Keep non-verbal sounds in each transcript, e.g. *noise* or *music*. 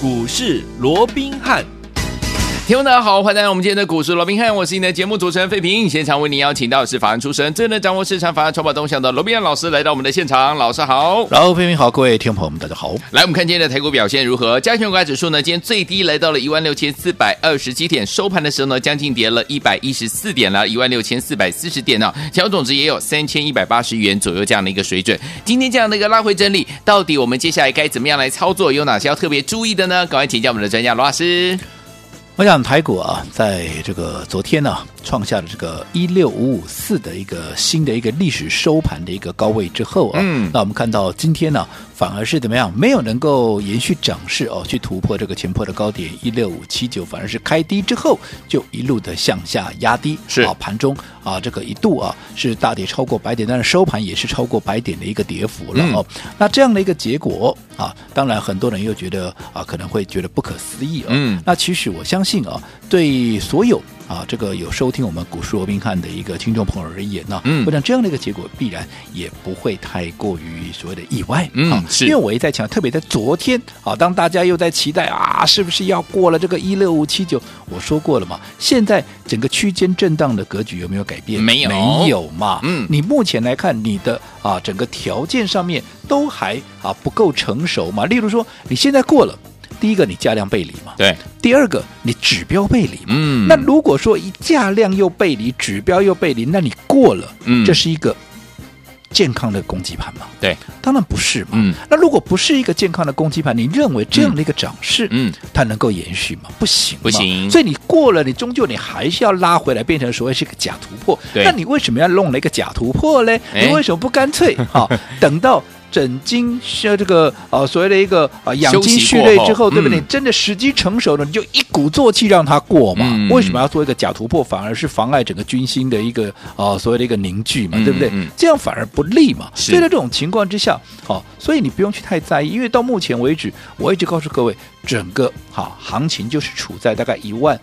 股市罗宾汉。听众大家好，欢迎来到我们今天的股市罗宾汉，我是你的节目主持人费平。现场为您邀请到的是法案出身、最能掌握市场法案筹码动向的罗宾汉老师来到我们的现场，老师好。然后费平好，各位听众朋友们大家好。来，我们看今天的台股表现如何？加权股价指数呢，今天最低来到了一万六千四百二十七点，收盘的时候呢，将近跌了一百一十四点了，一万六千四百四十点呢，成交总值也有三千一百八十元左右这样的一个水准。今天这样的一个拉回整理，到底我们接下来该怎么样来操作？有哪些要特别注意的呢？赶快请教我们的专家罗老师。我想台股啊，在这个昨天呢、啊，创下了这个一六五五四的一个新的一个历史收盘的一个高位之后啊，嗯，那我们看到今天呢、啊，反而是怎么样？没有能够延续涨势哦，去突破这个前破的高点一六五七九，反而是开低之后就一路的向下压低，是啊，盘中啊这个一度啊是大跌超过百点，但是收盘也是超过百点的一个跌幅了哦。嗯、那这样的一个结果啊，当然很多人又觉得啊可能会觉得不可思议。嗯，那其实我相信啊，对所有。啊，这个有收听我们股市罗宾汉的一个听众朋友而言呢，嗯，我想这样的一个结果必然也不会太过于所谓的意外，嗯，啊、是因为我一在强调，特别在昨天啊，当大家又在期待啊，是不是要过了这个一六五七九？我说过了嘛，现在整个区间震荡的格局有没有改变？没有，没有嘛，嗯，你目前来看，你的啊整个条件上面都还啊不够成熟嘛，例如说你现在过了。第一个，你价量背离嘛？对。第二个，你指标背离嘛？嗯。那如果说一价量又背离，指标又背离，那你过了，嗯，这是一个健康的攻击盘吗？对，当然不是嘛。嗯。那如果不是一个健康的攻击盘，你认为这样的一个涨势，嗯，它能够延续吗？不行，不行。所以你过了，你终究你还是要拉回来，变成所谓是一个假突破。对。那你为什么要弄了一个假突破嘞？你为什么不干脆好等到？整经是这个呃所谓的一个啊养精蓄锐之后，后对不对？嗯、真的时机成熟了，你就一鼓作气让它过嘛。嗯、为什么要做一个假突破，反而是妨碍整个军心的一个啊、呃、所谓的一个凝聚嘛，对不对？嗯、这样反而不利嘛。是所以在这种情况之下，好、哦，所以你不用去太在意，因为到目前为止，我一直告诉各位，整个好、哦、行情就是处在大概一万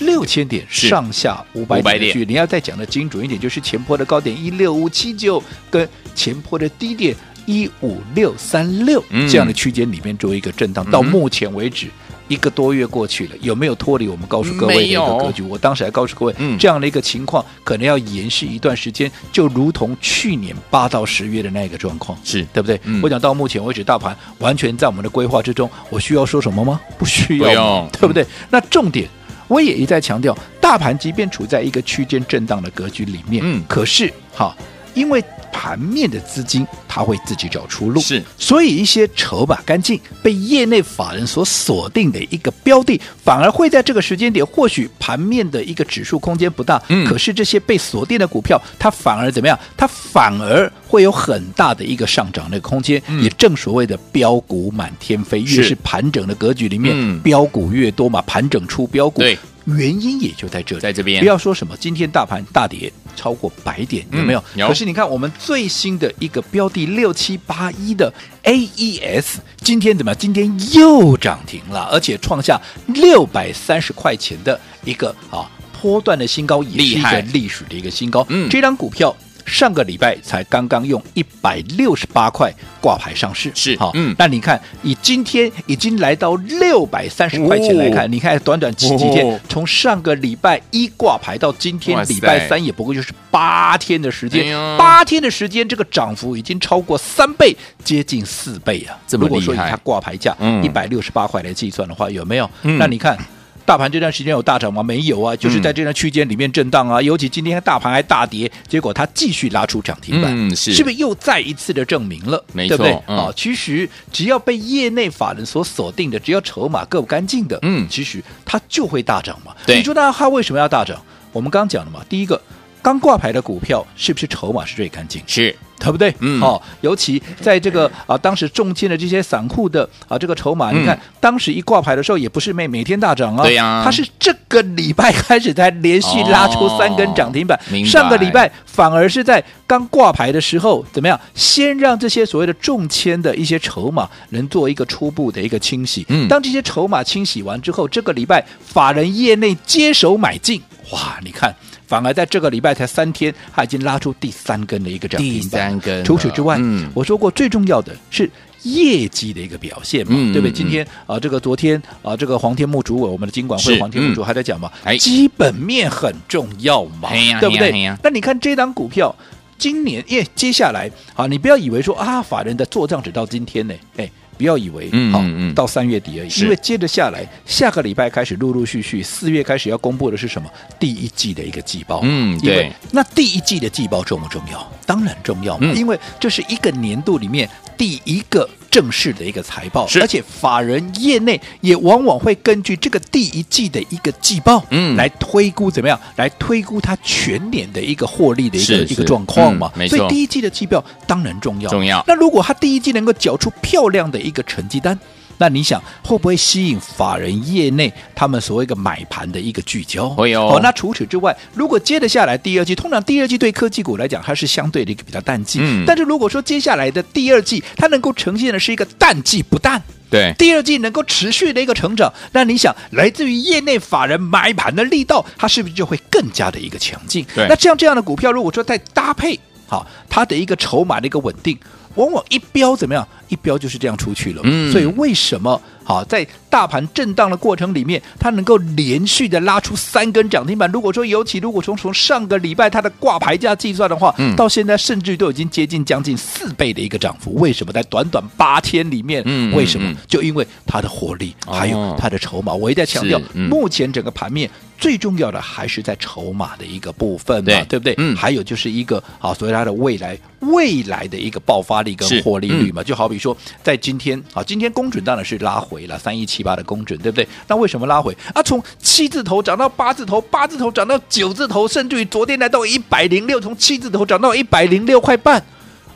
六千点上下五百点的距离。你要再讲的精准一点，就是前坡的高点一六五七九跟前坡的低点。一五六三六这样的区间里面做一个震荡，嗯、到目前为止一个多月过去了，有没有脱离我们告诉各位的一个格局？我当时还告诉各位，嗯、这样的一个情况可能要延续一段时间，就如同去年八到十月的那个状况，是。对不对？嗯、我讲到目前为止，大盘完全在我们的规划之中，我需要说什么吗？不需要，用。对不对？那重点我也一再强调，大盘即便处在一个区间震荡的格局里面，嗯，可是哈，因为。盘面的资金，它会自己找出路，是，所以一些筹码干净、被业内法人所锁定的一个标的，反而会在这个时间点，或许盘面的一个指数空间不大，嗯，可是这些被锁定的股票，它反而怎么样？它反而会有很大的一个上涨的空间，嗯、也正所谓的标股满天飞，越是盘整的格局里面，嗯、标股越多嘛，盘整出标股。对。原因也就在这里，在这边不要说什么今天大盘大跌超过百点，有没有？嗯、有。可是你看我们最新的一个标的六七八一的 AES，今天怎么样？今天又涨停了，而且创下六百三十块钱的一个啊波段的新高，也是一个历史的一个新高。嗯，这张股票。上个礼拜才刚刚用一百六十八块挂牌上市，是好，嗯，那你看，以今天已经来到六百三十块钱来看，哦、你看短短几几天，哦、从上个礼拜一挂牌到今天礼拜三，也不过就是八天的时间，八塞天的时间，这个涨幅已经超过三倍，接近四倍啊！如果说以它挂牌价一百六十八块来计算的话，有没有？嗯、那你看。大盘这段时间有大涨吗？没有啊，就是在这段区间里面震荡啊。嗯、尤其今天大盘还大跌，结果它继续拉出涨停板，嗯、是，是不是又再一次的证明了？没错，对不对？啊、嗯，其实只要被业内法人所锁定的，只要筹码够干净的，嗯，其实它就会大涨嘛。对你说那它为什么要大涨？我们刚刚讲了嘛，第一个。刚挂牌的股票是不是筹码是最干净？是，对不对？嗯，好、哦，尤其在这个啊，当时中签的这些散户的啊，这个筹码，嗯、你看当时一挂牌的时候，也不是每每天大涨啊，对呀、啊，它是这个礼拜开始才连续拉出三根涨停板，哦、上个礼拜反而是在刚挂牌的时候，怎么样？先让这些所谓的中签的一些筹码能做一个初步的一个清洗，嗯，当这些筹码清洗完之后，这个礼拜法人业内接手买进，哇，你看。反而在这个礼拜才三天，他已经拉出第三根的一个涨停板。第三根。除此之外，嗯、我说过最重要的是业绩的一个表现嘛，嗯、对不对？今天啊，这个昨天啊，这个黄天木主委，我们的金管会黄天木主还在讲嘛，嗯、基本面很重要嘛，哎、对不对？哎、那你看这档股票，今年耶接下来啊，你不要以为说啊，法人的做账只到今天呢，哎。不要以为好、嗯嗯、到三月底而已，因为接着下来下个礼拜开始陆陆续续四月开始要公布的是什么？第一季的一个季报。嗯，对。那第一季的季报重不重要？当然重要因为这是一个年度里面第一个正式的一个财报，而且法人业内也往往会根据这个第一季的一个季报，嗯，来推估怎么样？来推估它全年的一个获利的一个一个状况嘛。嗯、所以第一季的季报当然重要。重要。那如果它第一季能够缴出漂亮的一个成绩单，那你想会不会吸引法人业内他们所谓一个买盘的一个聚焦？会哦。哦，那除此之外，如果接得下来第二季，通常第二季对科技股来讲，它是相对的一个比较淡季。嗯。但是如果说接下来的第二季，它能够呈现的是一个淡季不淡，对，第二季能够持续的一个成长，那你想来自于业内法人买盘的力道，它是不是就会更加的一个强劲？对。那这样这样的股票，如果说再搭配好它的一个筹码的一个稳定。往往一标怎么样？一标就是这样出去了。嗯，所以为什么好在大盘震荡的过程里面，它能够连续的拉出三根涨停板？如果说尤其如果从从上个礼拜它的挂牌价计算的话，嗯，到现在甚至都已经接近将近四倍的一个涨幅。为什么在短短八天里面？嗯，为什么？就因为它的活力还有它的筹码。我一再强调，目前整个盘面。最重要的还是在筹码的一个部分嘛，对，对不对？嗯，还有就是一个啊，所以它的未来未来的一个爆发力跟获利率嘛，嗯、就好比说在今天啊，今天公准当然是拉回了三一七八的公准，对不对？那为什么拉回啊？从七字头涨到八字头，八字头涨到九字头，甚至于昨天来到一百零六，从七字头涨到一百零六块半。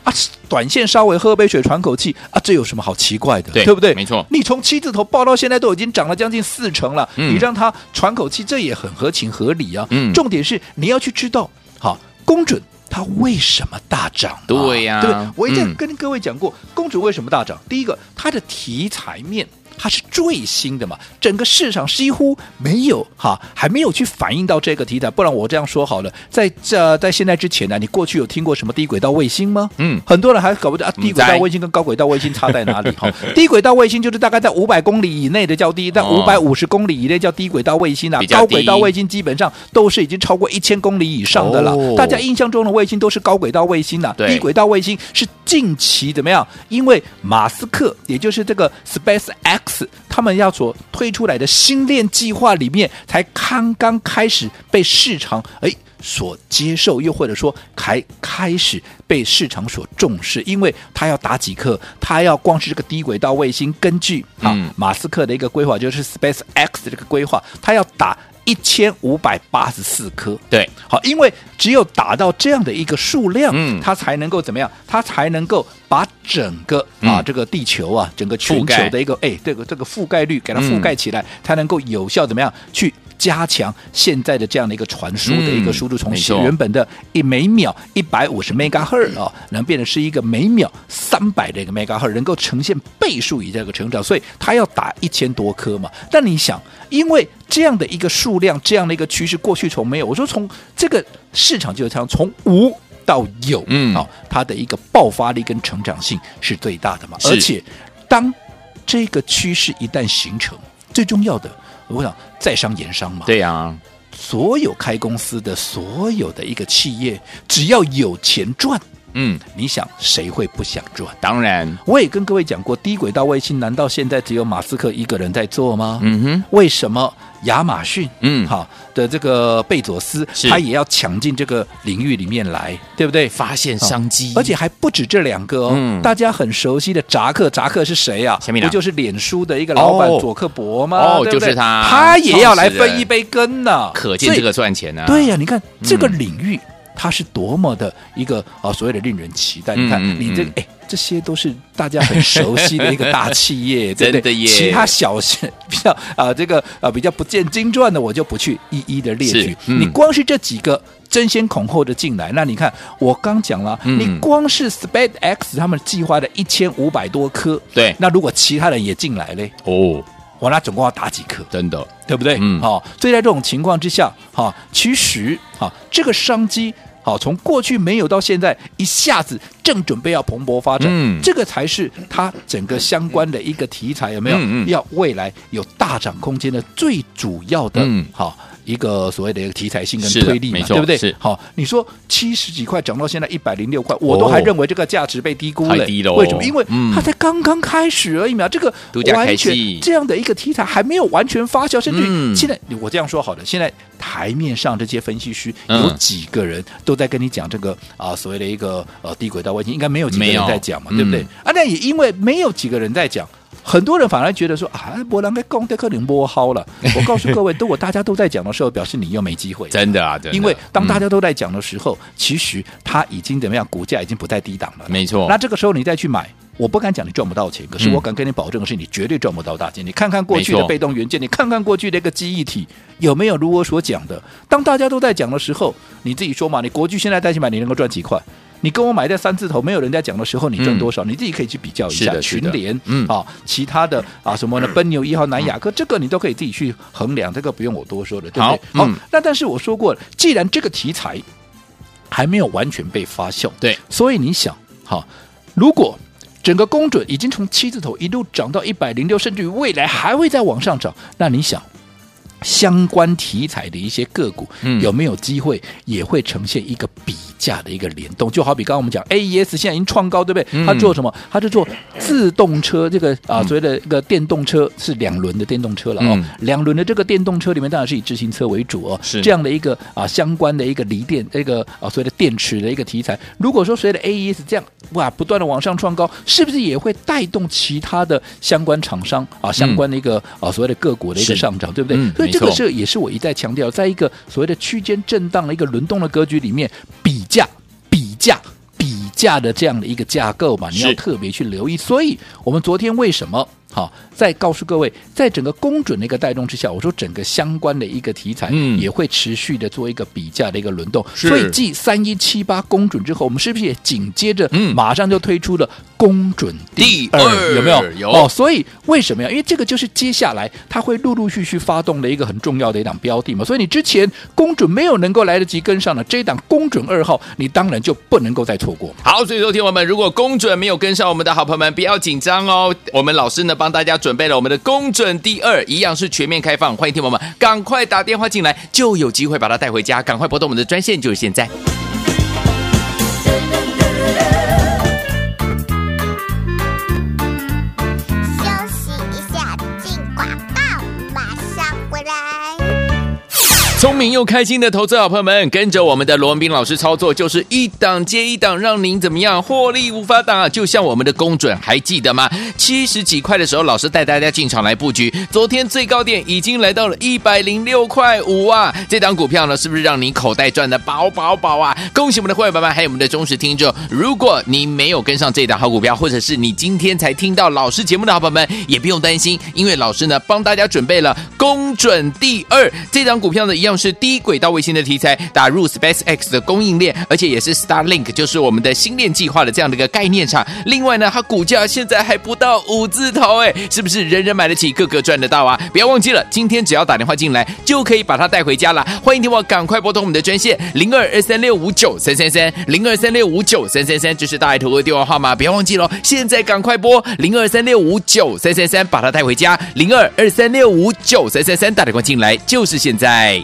啊，短线稍微喝杯水喘口气啊，这有什么好奇怪的？对，对不对？没错，你从七字头报到现在都已经涨了将近四成了，嗯、你让它喘口气，这也很合情合理啊。嗯，重点是你要去知道，好，公准它为什么大涨？对呀、啊，对，我已经跟各位讲过，公准为什么大涨？第一个，它的题材面。它是最新的嘛，整个市场几乎没有哈，还没有去反映到这个题材。不然我这样说好了，在这在现在之前呢，你过去有听过什么低轨道卫星吗？嗯，很多人还搞不懂啊，低轨道卫星跟高轨道卫星差在哪里？*laughs* 哈，低轨道卫星就是大概在五百公里以内的叫低，在五百五十公里以内叫低轨道卫星啊。高轨道卫星基本上都是已经超过一千公里以上的了。哦、大家印象中的卫星都是高轨道卫星啊，对低轨道卫星是近期怎么样？因为马斯克，也就是这个 Space X。他们要所推出来的新链计划里面，才刚刚开始被市场哎所接受，又或者说还开始被市场所重视，因为他要打几颗，他要光是这个低轨道卫星，根据啊、嗯、马斯克的一个规划，就是 Space X 这个规划，他要打。一千五百八十四颗，对，好，因为只有达到这样的一个数量，嗯，它才能够怎么样？它才能够把整个啊这个地球啊，整个全球的一个哎这个这个覆盖率给它覆盖起来，才能够有效怎么样？去加强现在的这样的一个传输的一个速度，从原本的一每秒一百五十 megahertz 啊，能变成是一个每秒三百的一个 megahertz，能够呈现倍数以这个成长，所以它要打一千多颗嘛。但你想，因为这样的一个数量，这样的一个趋势，过去从没有。我说从这个市场就是这样，从无到有，嗯，好，它的一个爆发力跟成长性是最大的嘛。而且，当这个趋势一旦形成，最重要的，我想在商言商嘛。对呀，所有开公司的所有的一个企业，只要有钱赚。嗯，你想谁会不想赚？当然，我也跟各位讲过，低轨道卫星难道现在只有马斯克一个人在做吗？嗯哼，为什么亚马逊嗯好的这个贝佐斯他也要抢进这个领域里面来，对不对？发现商机，而且还不止这两个哦。嗯，大家很熟悉的扎克，扎克是谁啊？不就是脸书的一个老板佐克伯吗？哦，就是他，他也要来分一杯羹呢。可见这个赚钱呢。对呀，你看这个领域。它是多么的一个啊，所谓的令人期待。你看，你这哎，这些都是大家很熟悉的一个大企业，*laughs* 对不对？其他小些 *laughs* 比较啊，这个啊比较不见经传的，我就不去一一的列举。你光是这几个争先恐后的进来，那你看我刚讲了，你光是 SpaceX 他们计划的一千五百多颗，对，那如果其他人也进来嘞，哦，我那总共要打几颗？真的，对不对？嗯，好，所以在这种情况之下，哈，其实哈，这个商机。好，从过去没有到现在，一下子正准备要蓬勃发展，嗯，这个才是它整个相关的一个题材，有没有？嗯嗯要未来有大涨空间的最主要的，嗯，好。一个所谓的一个题材性跟推力嘛，对不对？是好，你说七十几块涨到现在一百零六块，我都还认为这个价值被低估了。为什么？因为它才刚刚开始而已嘛。这个完全这样的一个题材还没有完全发酵，甚至现在我这样说好的，现在台面上这些分析师有几个人都在跟你讲这个啊所谓的一个呃低轨道卫星，应该没有几个人在讲嘛，对不对？啊，那也因为没有几个人在讲。很多人反而觉得说啊，波兰该攻的可能摸好了。*laughs* 我告诉各位，如果大家都在讲的时候，表示你又没机会。真的啊，真的。因为当大家都在讲的时候，嗯、其实它已经怎么样？股价已经不在低档了。没错。那这个时候你再去买，我不敢讲你赚不到钱，可是我敢跟你保证的是，你绝对赚不到大钱。嗯、你看看过去的被动元件，你看看过去的一个记忆体，有没有如我所讲的？当大家都在讲的时候，你自己说嘛，你国巨现在再去买，你能够赚几块？你跟我买在三字头，没有人家讲的时候，你赚多少？嗯、你自己可以去比较一下群联，嗯啊，其他的啊什么呢？奔牛一号、南亚科，这个你都可以自己去衡量，这个不用我多说了，对不对？好，那、嗯、但是我说过了，既然这个题材还没有完全被发酵，对，所以你想，好，如果整个公准已经从七字头一路涨到一百零六，甚至于未来还会再往上涨，那你想？相关题材的一些个股，嗯、有没有机会也会呈现一个比价的一个联动？就好比刚刚我们讲 AES 现在已经创高，对不对？嗯、它做什么？它就做自动车，这个啊所谓的一个电动车是两轮的电动车了哦。嗯、两轮的这个电动车里面当然是以自行车为主哦。是这样的一个啊相关的一个锂电这个啊所谓的电池的一个题材。如果说随着 AES 这样哇不断的往上创高，是不是也会带动其他的相关厂商啊相关的一个、嗯、啊所谓的个股的一个上涨，对不对？嗯这个是也是我一再强调，在一个所谓的区间震荡的一个轮动的格局里面，比价、比价、比价的这样的一个架构嘛，你要特别去留意。所以，我们昨天为什么？好，再告诉各位，在整个公准的一个带动之下，我说整个相关的一个题材也会持续的做一个比价的一个轮动。嗯、所以继三一七八公准之后，我们是不是也紧接着马上就推出了公准第二？有没有？有哦。所以为什么呀？因为这个就是接下来它会陆陆续续发动的一个很重要的一档标的嘛。所以你之前公准没有能够来得及跟上的这一档公准二号，你当然就不能够再错过。好，所以说听我们如果公准没有跟上，我们的好朋友们不要紧张哦。我们老师呢帮。大家准备了我们的公准第二，一样是全面开放，欢迎听友们赶快打电话进来，就有机会把它带回家。赶快拨动我们的专线，就是现在。明又开心的投资好朋友们，跟着我们的罗文斌老师操作，就是一档接一档，让您怎么样获利无法挡啊！就像我们的公准，还记得吗？七十几块的时候，老师带大家进场来布局，昨天最高点已经来到了一百零六块五啊！这档股票呢，是不是让你口袋赚的饱饱饱啊？恭喜我们的会员朋友们，还有我们的忠实听众。如果你没有跟上这档好股票，或者是你今天才听到老师节目的好朋友们，也不用担心，因为老师呢帮大家准备了公准第二这档股票呢一样。是是低轨道卫星的题材，打入 SpaceX 的供应链，而且也是 Starlink，就是我们的星链计划的这样的一个概念厂。另外呢，它股价现在还不到五字头，哎，是不是人人买得起，个个赚得到啊？不要忘记了，今天只要打电话进来，就可以把它带回家了。欢迎听我赶快拨通我们的专线零二二三六五九三三三零二三六五九三三三，这是大爱投的电话号码，不要忘记了，现在赶快拨零二三六五九三三三，把它带回家零二二三六五九三三三，打电话进来就是现在。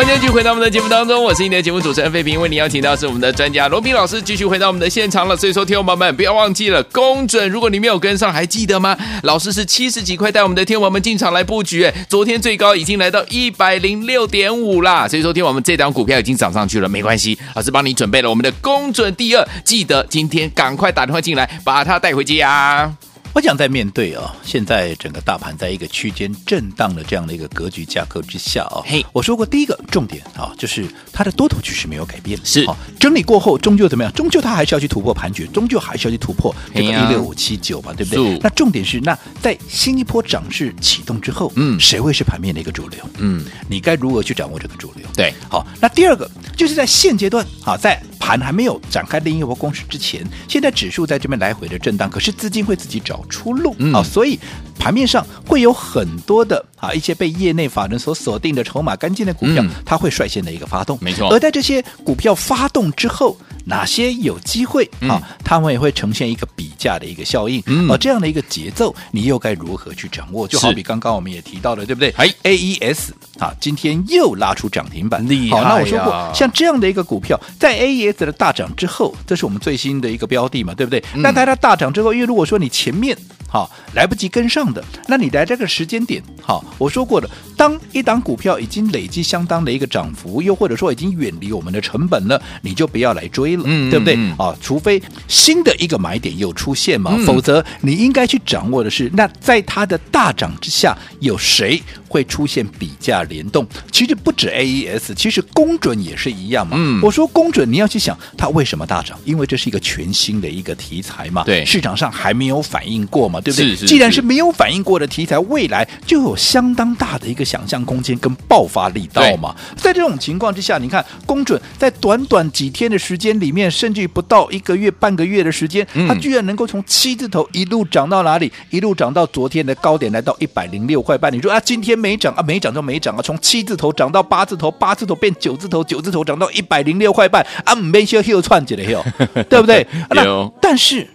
欢迎继续回到我们的节目当中，我是你的节目主持人费平，为你邀请到是我们的专家罗宾老师，继续回到我们的现场了。所以说，听众朋友们不要忘记了，公准，如果你没有跟上，还记得吗？老师是七十几块带我们的听众朋友们进场来布局，昨天最高已经来到一百零六点五啦。所以说，听我们这档股票已经涨上去了，没关系，老师帮你准备了我们的公准第二，记得今天赶快打电话进来，把它带回家。我想在面对啊，现在整个大盘在一个区间震荡的这样的一个格局架构之下啊，嘿，我说过第一个重点啊，就是它的多头趋势没有改变，是好整理过后，终究怎么样？终究它还是要去突破盘局，终究还是要去突破这个一六五七九嘛，对不对？那重点是，那在新一波涨势启动之后，嗯，谁会是盘面的一个主流？嗯，你该如何去掌握这个主流？对，好，那第二个就是在现阶段啊，在盘还没有展开另一波攻势之前，现在指数在这边来回的震荡，可是资金会自己找出路，嗯所以盘面上会有很多的啊一些被业内法人所锁定的筹码干净的股票，它会率先的一个发动，没错。而在这些股票发动之后，哪些有机会啊？他们也会呈现一个比价的一个效应，而这样的一个节奏，你又该如何去掌握？就好比刚刚我们也提到了，对不对？哎，AES 啊，今天又拉出涨停板，厉害！好，那我说过，像这样的一个股票，在 AES 的大涨之后，这是我们最新的一个标的嘛，对不对？那在它大涨之后，因为如果说你前面好，来不及跟上的，那你来这个时间点，好，我说过的，当一档股票已经累积相当的一个涨幅，又或者说已经远离我们的成本了，你就不要来追了，嗯，对不对？啊，除非新的一个买点又出现嘛，嗯、否则你应该去掌握的是，那在它的大涨之下，有谁会出现比价联动？其实不止 AES，其实公准也是一样嘛。嗯，我说公准，你要去想它为什么大涨，因为这是一个全新的一个题材嘛，对，市场上还没有反应过嘛。对不对？是是是，既然是没有反应过的题材，未来就有相当大的一个想象空间跟爆发力道嘛。在这种情况之下，你看，公准在短短几天的时间里面，甚至于不到一个月、半个月的时间，它居然能够从七字头一路涨到哪里？一路涨到昨天的高点，来到一百零六块半。你说啊，今天没涨啊，没涨就没涨啊，从七字头涨到八字头，八字头变九字头，九字头涨到一百零六块半啊，没些又窜起来哟，*laughs* 对不对？那但是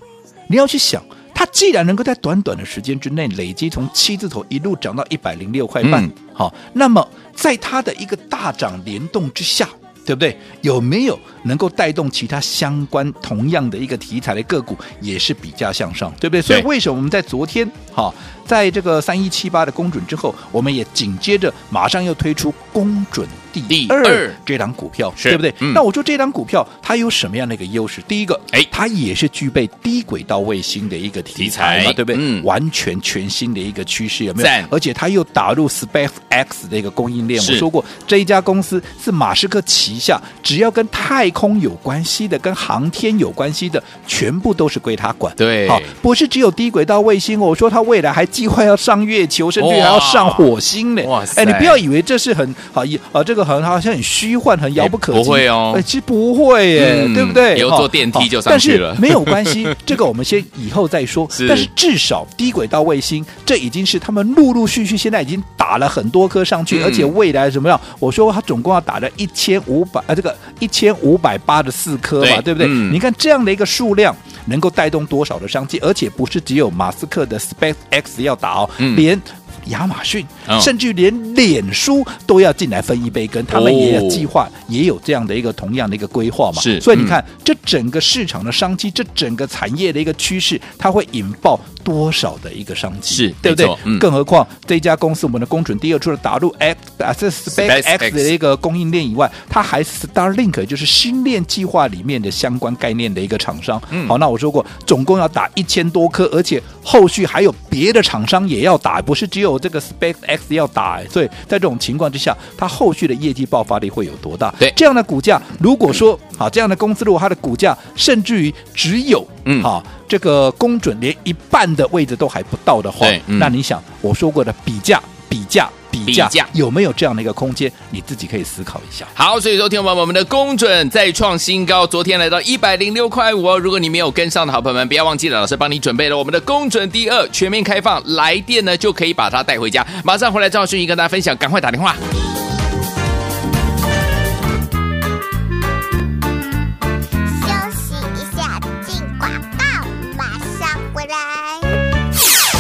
你要去想。它既然能够在短短的时间之内累积从七字头一路涨到一百零六块半，好、嗯，那么在它的一个大涨联动之下，对不对？有没有能够带动其他相关同样的一个题材的个股也是比价向上，对不对？所以为什么我们在昨天哈？在这个三一七八的公准之后，我们也紧接着马上又推出公准第二这档股票，对不对？嗯、那我说这档股票它有什么样的一个优势？第一个，哎，它也是具备低轨道卫星的一个题材嘛，对不对？嗯、完全全新的一个趋势，有没有？赞而且它又打入 Space X 的一个供应链。我说过，这一家公司是马斯克旗下，只要跟太空有关系的、跟航天有关系的，全部都是归他管。对，好，不是只有低轨道卫星。我说它未来还。计划要上月球，甚至还要上火星呢！哇塞！哎，你不要以为这是很好一啊，这个很好像很虚幻、很遥不可及。不会哦，其实不会耶，对不对？有坐电梯就上去了。但是没有关系，*laughs* 这个我们先以后再说。*laughs* 但是至少低轨道卫星，这已经是他们陆陆续续现在已经打了很多颗上去，而且未来怎么样？我说他总共要打了一千五百啊，这个一千五百八十四颗嘛，对不对？你看这样的一个数量。能够带动多少的商机，而且不是只有马斯克的 SpaceX 要打哦，嗯、连。亚马逊，甚至连脸书都要进来分一杯羹，他们也有计划，也有这样的一个同样的一个规划嘛。是，所以你看，这整个市场的商机，这整个产业的一个趋势，它会引爆多少的一个商机，是对不对？更何况这家公司，我们的工准第二，除了打入 X 啊这 SpaceX 的一个供应链以外，它还是 Starlink，就是星链计划里面的相关概念的一个厂商。嗯好，那我说过，总共要打一千多颗，而且后续还有别的厂商也要打，不是只有。这个 SpaceX 要打，所以在这种情况之下，它后续的业绩爆发力会有多大？对，这样的股价，如果说好，这样的公司，如果它的股价甚至于只有嗯，好，这个公准连一半的位置都还不到的话，嗯、那你想我说过的比价，比价。比价有没有这样的一个空间？你自己可以思考一下。好，所以说听我们我们的公准再创新高，昨天来到一百零六块五哦。如果你没有跟上的好朋友们，不要忘记了，老师帮你准备了我们的公准第二全面开放，来电呢就可以把它带回家。马上回来，赵迅怡跟大家分享，赶快打电话。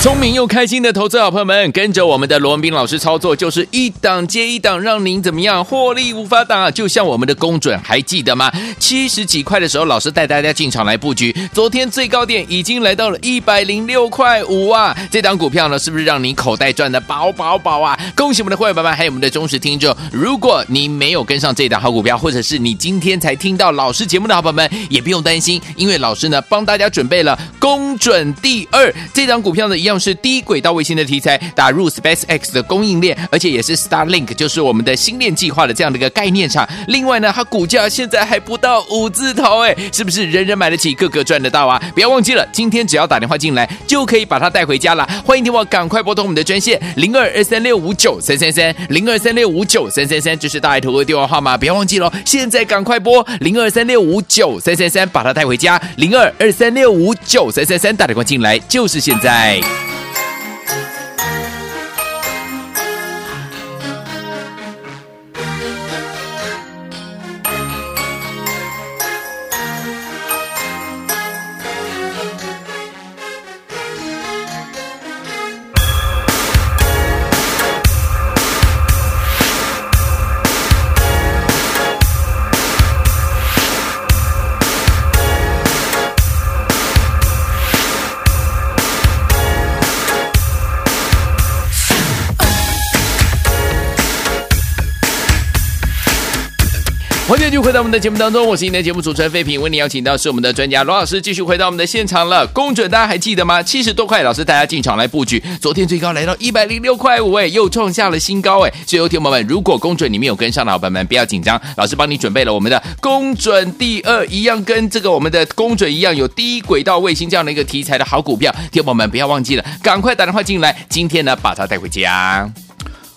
聪明又开心的投资好朋友们，跟着我们的罗文斌老师操作，就是一档接一档，让您怎么样获利无法挡啊！就像我们的公准，还记得吗？七十几块的时候，老师带大家进场来布局，昨天最高点已经来到了一百零六块五啊！这档股票呢，是不是让你口袋赚的饱饱饱啊？恭喜我们的会员朋友们，还有我们的忠实听众。如果你没有跟上这档好股票，或者是你今天才听到老师节目的好朋友们，也不用担心，因为老师呢帮大家准备了公准第二这档股票呢，一样。是低轨道卫星的题材，打入 SpaceX 的供应链，而且也是 Starlink，就是我们的星链计划的这样的一个概念厂。另外呢，它股价现在还不到五字头，哎，是不是人人买得起，个个赚得到啊？不要忘记了，今天只要打电话进来，就可以把它带回家了。欢迎听我赶快拨通我们的专线零二二三六五九三三三零二三六五九三三三，这是大爱投顾的电话号码，不要忘记了，现在赶快拨零二三六五九三三三，把它带回家零二二三六五九三三三，打电话进来就是现在。欢迎继续回到我们的节目当中，我是你的节目主持人费平，为你邀请到是我们的专家罗老师，继续回到我们的现场了。公准大家还记得吗？七十多块，老师大家进场来布局，昨天最高来到一百零六块五，哎，又创下了新高，哎。所以，有听友们，如果公准你没有跟上的伙伴们，不要紧张，老师帮你准备了我们的公准第二，一样跟这个我们的公准一样，有低轨道卫星这样的一个题材的好股票，听友们不要忘记了，赶快打电话进来，今天呢把它带回家。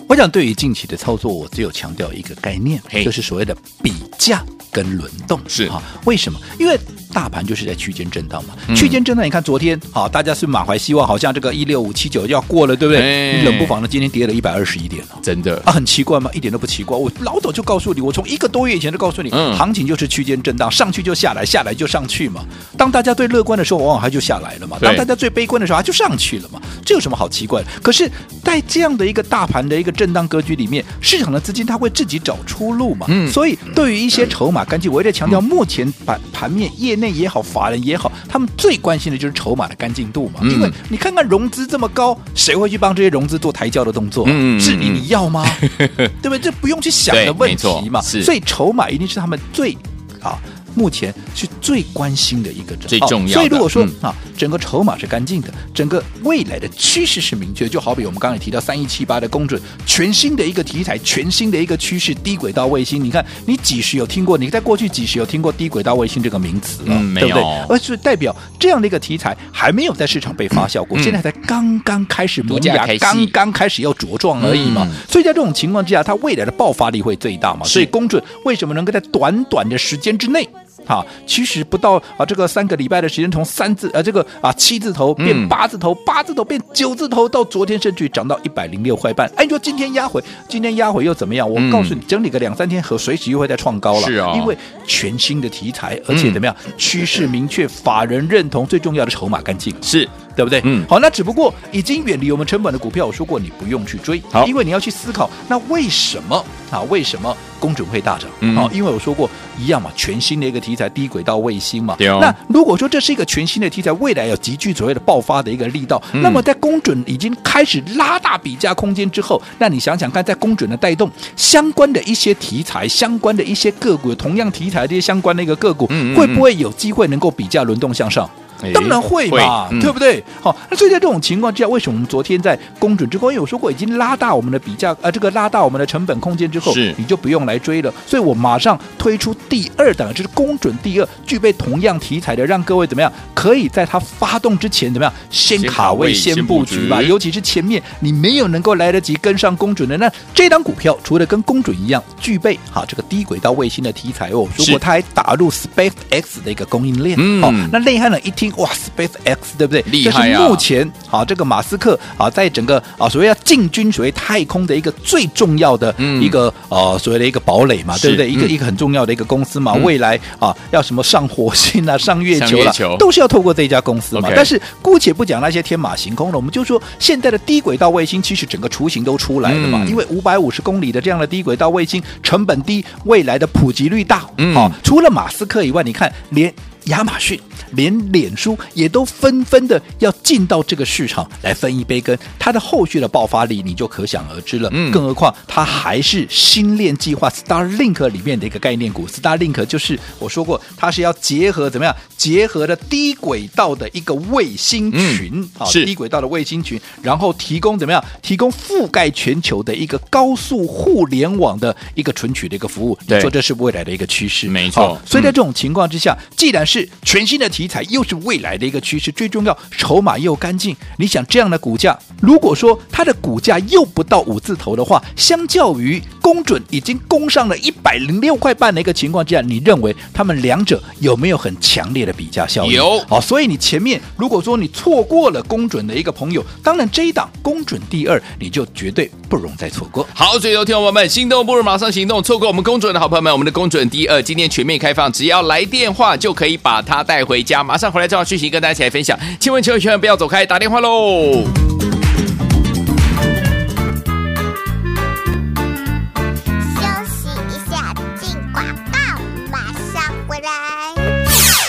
我想，对于近期的操作，我只有强调一个概念，就是所谓的比价跟轮动。是哈，为什么？因为大盘就是在区间震荡嘛。嗯、区间震荡，你看昨天，好，大家是满怀希望，好像这个一六五七九要过了，对不对？你冷不防的，今天跌了一百二十一点了，真的啊，很奇怪吗？一点都不奇怪。我老早就告诉你，我从一个多月以前就告诉你，嗯、行情就是区间震荡，上去就下来，下来就上去嘛。当大家最乐观的时候，往往它就下来了嘛；当大家最悲观的时候，它就上去了嘛。这有什么好奇怪的？可是，在这样的一个大盘的一个震荡格局里面，市场的资金它会自己找出路嘛？嗯，所以对于一些筹码干净，我也在强调，目前盘盘面业内也好，法人也好，他们最关心的就是筹码的干净度嘛。因为你看看融资这么高，谁会去帮这些融资做抬轿的动作？嗯，是你你要吗？*laughs* 对不对？这不用去想的问题嘛。所以筹码一定是他们最啊。目前是最关心的一个最重要的，所以如果说啊，整个筹码是干净的，整个未来的趋势是明确的，就好比我们刚才提到三一七八的公准，全新的一个题材，全新的一个趋势，低轨道卫星。你看，你几时有听过？你在过去几时有听过低轨道卫星这个名词了？嗯，对不对？而是代表这样的一个题材还没有在市场被发酵过，现在才刚刚开始萌芽，刚刚开始要茁壮而已嘛。所以在这种情况之下，它未来的爆发力会最大嘛。所以公准为什么能够在短短的时间之内？好，其实不到啊，这个三个礼拜的时间，从三字呃，这个啊七字头变八字头，嗯、八字头变九字头，到昨天甚至于涨到一百零六块半。哎，你说今天压回，今天压回又怎么样？我告诉你，整理个两三天和随时又会再创高了。是啊、哦，因为全新的题材，而且怎么样，嗯、趋势明确，法人认同，最重要的筹码干净，是对不对？嗯，好，那只不过已经远离我们成本的股票，我说过你不用去追，好，因为你要去思考，那为什么啊？为什么？公准会大涨，好、嗯，因为我说过一样嘛，全新的一个题材，低轨道卫星嘛。哦、那如果说这是一个全新的题材，未来有极具所谓的爆发的一个力道，嗯、那么在公准已经开始拉大比价空间之后，那你想想看，在公准的带动，相关的一些题材，相关的一些个股，同样题材这些相关的一个个股，会不会有机会能够比价轮动向上？当然会嘛，会对不对？好、嗯，那所以在这种情况之下，为什么我们昨天在公准之后，因为我说过已经拉大我们的比价，呃，这个拉大我们的成本空间之后，是你就不用来追了。所以我马上推出第二档，就是公准第二，具备同样题材的，让各位怎么样，可以在它发动之前怎么样，先卡位、先布局吧。尤其是前面你没有能够来得及跟上公准的，那这档股票除了跟公准一样具备哈这个低轨道卫星的题材哦，如果它还打入 SpaceX 的一个供应链，嗯，好，那内涵呢一听。星，哇，Space X 对不对？厉害啊！目前啊，这个马斯克啊，在整个啊所谓要进军所谓太空的一个最重要的一个、嗯、呃所谓的一个堡垒嘛，对不对？一个、嗯、一个很重要的一个公司嘛，嗯、未来啊要什么上火星啊、*laughs* 上月球了，球都是要透过这家公司嘛。但是姑且不讲那些天马行空的，我们就说现在的低轨道卫星其实整个雏形都出来了嘛，嗯、因为五百五十公里的这样的低轨道卫星成本低，未来的普及率大，嗯，啊，除了马斯克以外，你看连亚马逊。连脸书也都纷纷的要进到这个市场来分一杯羹，它的后续的爆发力你就可想而知了。嗯，更何况它还是星链计划 Starlink 里面的一个概念股。Starlink 就是我说过，它是要结合怎么样？结合的低轨道的一个卫星群啊，是低轨道的卫星群，然后提供怎么样？提供覆盖全球的一个高速互联网的一个存取的一个服务。你说这是未来的一个趋势，没错。所以在这种情况之下，既然是全新的。题材又是未来的一个趋势，最重要筹码又干净。你想这样的股价，如果说它的股价又不到五字头的话，相较于公准已经攻上了一百零六块半的一个情况之下，你认为他们两者有没有很强烈的比价效应？有。好，所以你前面如果说你错过了公准的一个朋友，当然这一档公准第二，你就绝对不容再错过。好，所以有听众朋友们，心动不如马上行动，错过我们公准的好朋友们，我们的公准第二今天全面开放，只要来电话就可以把把它带回。家马上回来，正好讯息跟大家一起来分享。千万千万千万不要走开，打电话喽！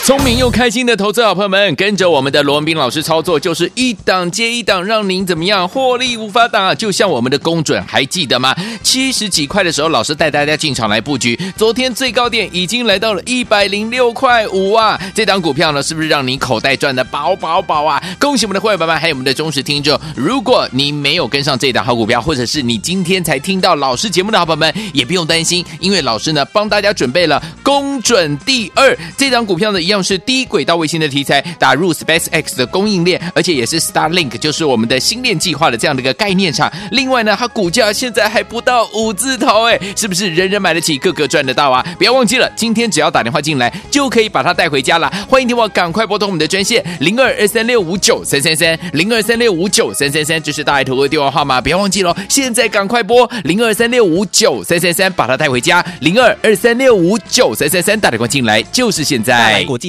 聪明又开心的投资好朋友们，跟着我们的罗文斌老师操作，就是一档接一档，让您怎么样获利无法挡啊！就像我们的公准，还记得吗？七十几块的时候，老师带大家进场来布局，昨天最高点已经来到了一百零六块五啊！这档股票呢，是不是让你口袋赚的饱饱饱啊？恭喜我们的会员朋友们，还有我们的忠实听众！如果你没有跟上这档好股票，或者是你今天才听到老师节目的好朋友们，也不用担心，因为老师呢帮大家准备了公准第二这档股票呢，一样。是低轨道卫星的题材，打入 SpaceX 的供应链，而且也是 Starlink，就是我们的星链计划的这样的一个概念厂。另外呢，它股价现在还不到五字头，哎，是不是人人买得起，个个赚得到啊？不要忘记了，今天只要打电话进来，就可以把它带回家了。欢迎听我赶快拨通我们的专线零二二三六五九三三三零二三六五九三三三，这是大爱投顾的电话号码，不要忘记了，现在赶快拨零二三六五九三三三，把它带回家零二二三六五九三三三，打电话进来就是现在。国际